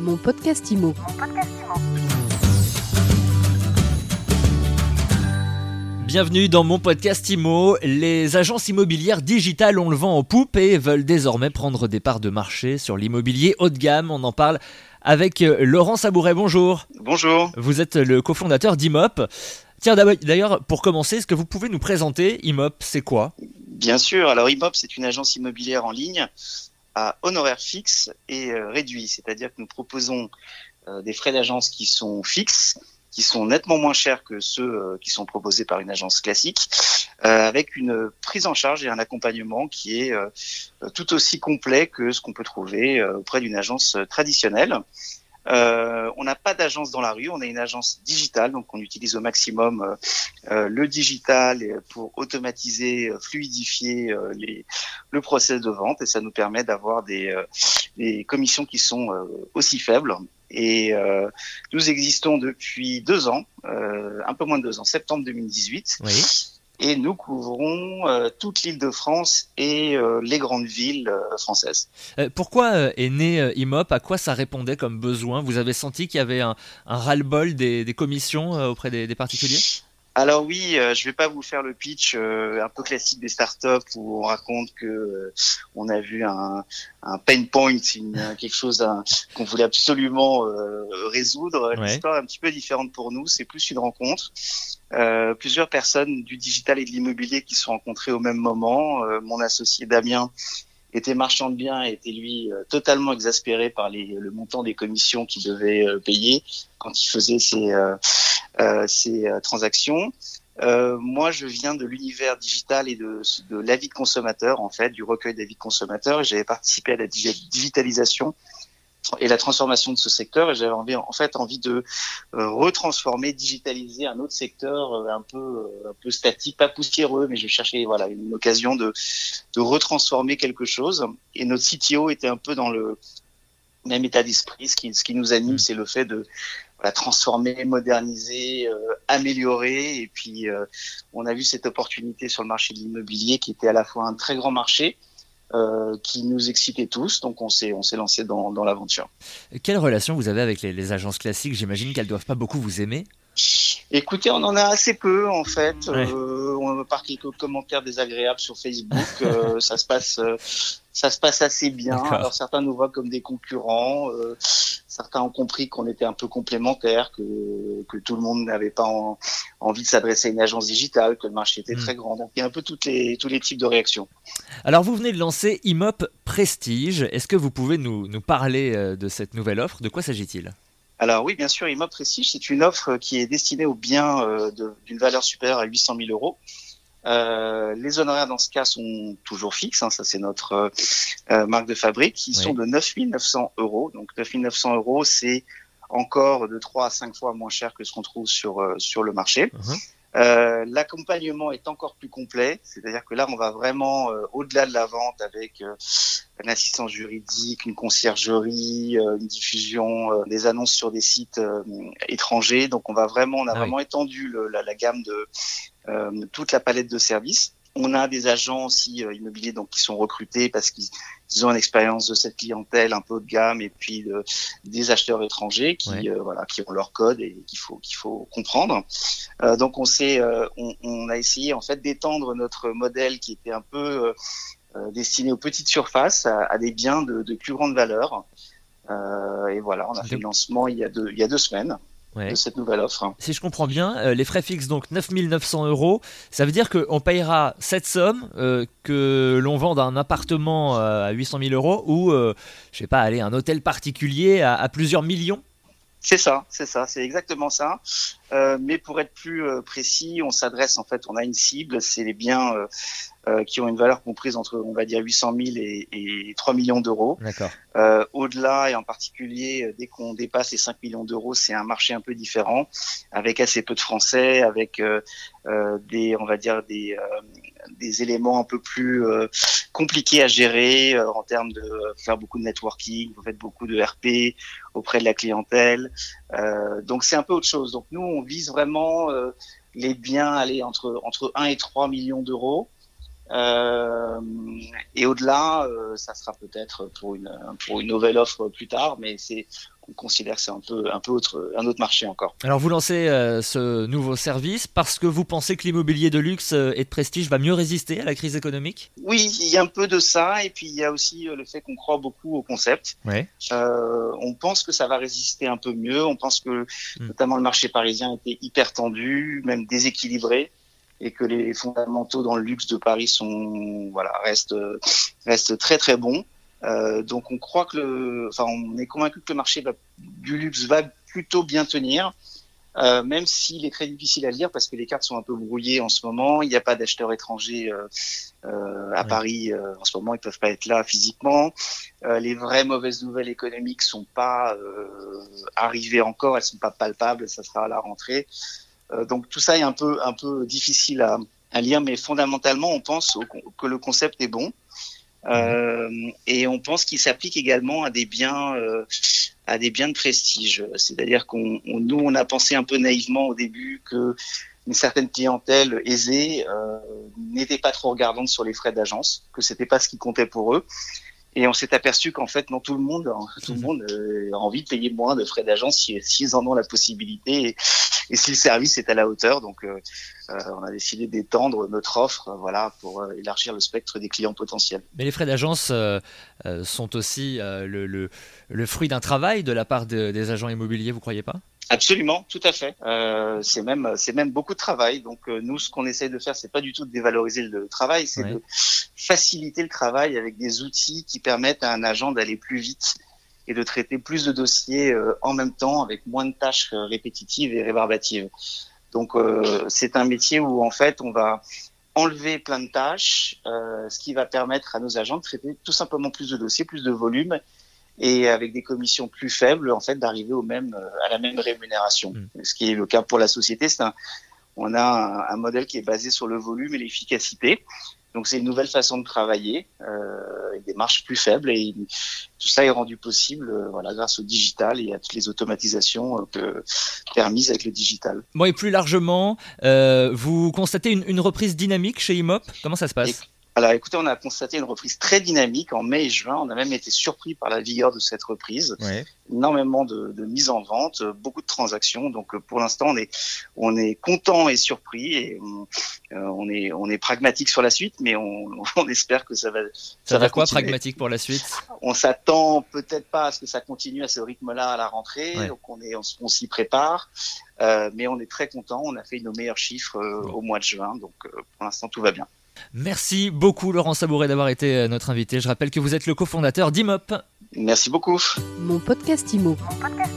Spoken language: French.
Mon podcast IMO. Bienvenue dans mon podcast IMO. Les agences immobilières digitales ont le vent en poupe et veulent désormais prendre des parts de marché sur l'immobilier haut de gamme. On en parle avec euh, Laurent Sabouret. Bonjour. Bonjour. Vous êtes le cofondateur d'Imop. Tiens, d'ailleurs, pour commencer, est-ce que vous pouvez nous présenter Imop? C'est quoi? Bien sûr. Alors, Imop, c'est une agence immobilière en ligne à honoraires fixes et euh, réduits. C'est-à-dire que nous proposons euh, des frais d'agence qui sont fixes, qui sont nettement moins chers que ceux euh, qui sont proposés par une agence classique, avec une prise en charge et un accompagnement qui est tout aussi complet que ce qu'on peut trouver auprès d'une agence traditionnelle. Euh, on n'a pas d'agence dans la rue, on a une agence digitale, donc on utilise au maximum euh, euh le digital pour automatiser, fluidifier les, le process de vente et ça nous permet d'avoir des, des, commissions qui sont aussi faibles. Et nous existons depuis deux ans, un peu moins de deux ans, septembre 2018. Oui et nous couvrons euh, toute l'île de France et euh, les grandes villes euh, françaises. pourquoi est né IMOP À quoi ça répondait comme besoin? Vous avez senti qu'il y avait un, ras-le-bol des, commissions auprès des particuliers? Alors oui, euh, je vais pas vous faire le pitch euh, un peu classique des startups où on raconte que euh, on a vu un, un pain point, quelque chose qu'on voulait absolument résoudre. L'histoire est un petit peu différente pour nous. C'est plus une rencontre. plusieurs personnes du digital et de l'immobilier qui se sont rencontrées au même moment. mon associé Damien était marchand de biens était lui euh, totalement exaspéré par les, le montant des commissions qu'il devait euh, payer quand il faisait ses, euh, ses transactions. moi, je viens de l'univers digital et de, de l'avis de consommateur, en fait, du recueil d'avis de consommateurs. J'avais participé à la digitalisation et la transformation de ce secteur. Et j'avais envie, en fait envie de euh, retransformer, digitaliser un autre secteur euh, un peu euh, un peu statique, pas poussiéreux, mais je cherchais voilà une occasion de de retransformer quelque chose. Et notre CTO était un peu dans le même état d'esprit. Ce qui ce qui nous anime, c'est le fait de voilà, transformer, moderniser, améliorer. Et puis, on a vu cette opportunité sur le marché de l'immobilier qui était à la fois un très grand marché, euh, qui nous excitait tous, donc on s'est on s'est lancé dans, dans l'aventure. Quelle relation vous avez avec les, les agences classiques? J'imagine qu'elles doivent pas beaucoup vous aimer. Écoutez, on en a assez peu en fait. Euh, on part quelques commentaires désagréables sur Facebook. Euh, ça se passe, euh, ça se passe assez bien. Alors certains nous voient comme des concurrents. Certains ont compris qu'on était un peu complémentaires, que, que tout le monde n'avait pas envie de s'adresser à une agence digitale, que le marché était hmm. très grand. Donc il y a un peu toutes les, tous les types de réactions. Alors vous venez de lancer Imop Prestige. Est-ce que vous pouvez nous, nous parler de cette nouvelle offre? De quoi s'agit-il? Alors oui, bien sûr, Immeuble Prestige, c'est une offre qui est destinée aux biens euh, d'une valeur supérieure à 800 000 euros. Euh, les honoraires dans ce cas sont toujours fixes, hein, ça c'est notre euh, marque de fabrique, ils sont de 9 900 euros. Donc 9 900 euros, c'est encore de 3 à 5 fois moins cher que ce qu'on trouve sur, sur le marché. Uh-huh. Euh, l'accompagnement est encore plus complet, c'est-à-dire que là, on va vraiment euh, au-delà de la vente avec euh, une assistance juridique, une conciergerie, une diffusion, des annonces sur des sites étrangers. Donc, on va vraiment, on a ah vraiment étendu la, la, gamme de toute la palette de services. On a des agents aussi euh, immobiliers donc qui sont recrutés parce qu'ils ont une expérience de cette clientèle un peu haut de gamme et puis des acheteurs étrangers qui euh, voilà qui ont leur code et qu'il faut qu'il faut comprendre. Euh, donc on s'est on, on, a essayé en fait d'étendre notre modèle qui était un peu destiné aux petites surfaces à, à des biens de, de, plus grande valeur. et voilà, on a fait le lancement il y a deux il y a deux semaines de cette nouvelle offre. Si je comprends bien, euh, les frais fixes, donc 9900 euros, ça veut dire qu'on payera cette somme euh, que l'on vende un appartement euh, à 800 000 euros ou, je sais pas, aller un hôtel particulier à, plusieurs millions? C'est ça, c'est ça, c'est exactement ça. Mais pour être plus précis, on s'adresse en fait, on a une cible, c'est les biens euh, qui ont une valeur comprise entre, on va dire, 800 000 et, et 3 millions d'euros. Euh, Au-delà, et en particulier, euh, dès qu'on dépasse les 5 millions d'euros, c'est un marché un peu différent, avec assez peu de Français, avec euh, euh des, on va dire, des, des éléments un peu plus compliqués à gérer en termes de faire beaucoup de networking, vous faites beaucoup de RP auprès de la clientèle. Donc c'est un peu autre chose. Donc nous, on vise vraiment les biens aller entre entre 1 et 3 millions d'euros. Euh, et au-delà, euh, ça sera peut-être pour une pour une nouvelle offre plus tard, mais c'est on considère que c'est un peu, un peu autre, un autre marché encore. Alors vous lancez euh, ce nouveau service parce que vous pensez que l'immobilier de luxe euh, et de prestige va mieux résister à la crise économique? Oui, il y a un peu de ça et puis il y a aussi le fait qu'on croit beaucoup au concept. Ouais. on pense que ça va résister un peu mieux. On pense que hmm. notamment le marché parisien était hyper tendu, même déséquilibré et que les fondamentaux dans le luxe de Paris sont voilà restent restent très très bons. Euh, donc on croit que le, enfin on est convaincu que le marché va, du luxe va plutôt bien tenir, euh, même s'il est très difficile à lire parce que les cartes sont un peu brouillées en ce moment. Il n'y a pas d'acheteurs étrangers euh, euh à Paris euh, en ce moment, ils peuvent pas être là physiquement. les vraies mauvaises nouvelles économiques sont pas arrivées encore, elles sont pas palpables. Ça sera à la rentrée. donc tout ça est un peu un peu difficile à, à lire, mais fondamentalement on pense que le concept est bon. Euh, et on pense qu'il s'applique également à des biens, euh, à des biens de prestige. C'est-à-dire qu'on, nous, on a pensé un peu naïvement au début que une certaine clientèle aisée euh, n'était pas trop regardante sur les frais d'agence, que c'était pas ce qui comptait pour eux. Et on s'est aperçu qu'en fait, non, tout le monde, tout le monde a envie de payer moins de frais d'agence s'ils si, en ont la possibilité et, si le service est à la hauteur. Donc, euh, euh, on a décidé d'étendre notre offre, voilà, pour euh, élargir le spectre des clients potentiels. Mais les frais d'agence sont aussi le, le, le, fruit d'un travail de la part des agents immobiliers, vous croyez pas? Absolument, tout à fait. Euh, c'est même c'est même beaucoup de travail. Donc euh, nous, ce qu'on essaie de faire, c'est pas du tout de dévaloriser le travail, c'est de faciliter le travail avec des outils qui permettent à un agent d'aller plus vite et de traiter plus de dossiers euh, en même temps avec moins de tâches euh, répétitives et rébarbatives. Donc c'est un métier où en fait on va enlever plein de tâches, ce qui va permettre à nos agents de traiter tout simplement plus de dossiers, plus de volume et avec des commissions plus faibles, en fait, d'arriver au même, euh, à la même rémunération. Mm. Ce qui est le cas pour la société, c'est un, on a un, modèle qui est basé sur le volume et l'efficacité. Donc c'est une nouvelle façon de travailler, euh, avec des marges plus faibles et tout ça est rendu possible euh, voilà, grâce au digital et à toutes les automatisations euh, permises avec le digital. Bon et plus largement, euh, vous constatez une, une, reprise dynamique chez Imop? Comment ça se passe? Alors écoutez, on a constaté une reprise très dynamique en mai et juin. On a même été surpris par la vigueur de cette reprise. Énormément de, de mise en vente, beaucoup de transactions. Donc pour l'instant, on est on est content et surpris et on, euh, on est on est pragmatique sur la suite, mais on, on espère que ça va ça, va quoi pragmatique pour la suite? On s'attend peut-être pas à ce que ça continue à ce rythme-là à la rentrée. Donc on est on, s'y prépare. Euh, mais on est très content. On a fait nos meilleurs chiffres euh, au mois de juin, donc euh, pour l'instant tout va bien. Merci beaucoup Laurent Sabouret d'avoir été euh, notre invité. Je rappelle que vous êtes le cofondateur d'Imop. Merci beaucoup. Mon podcast Imo. Mon podcast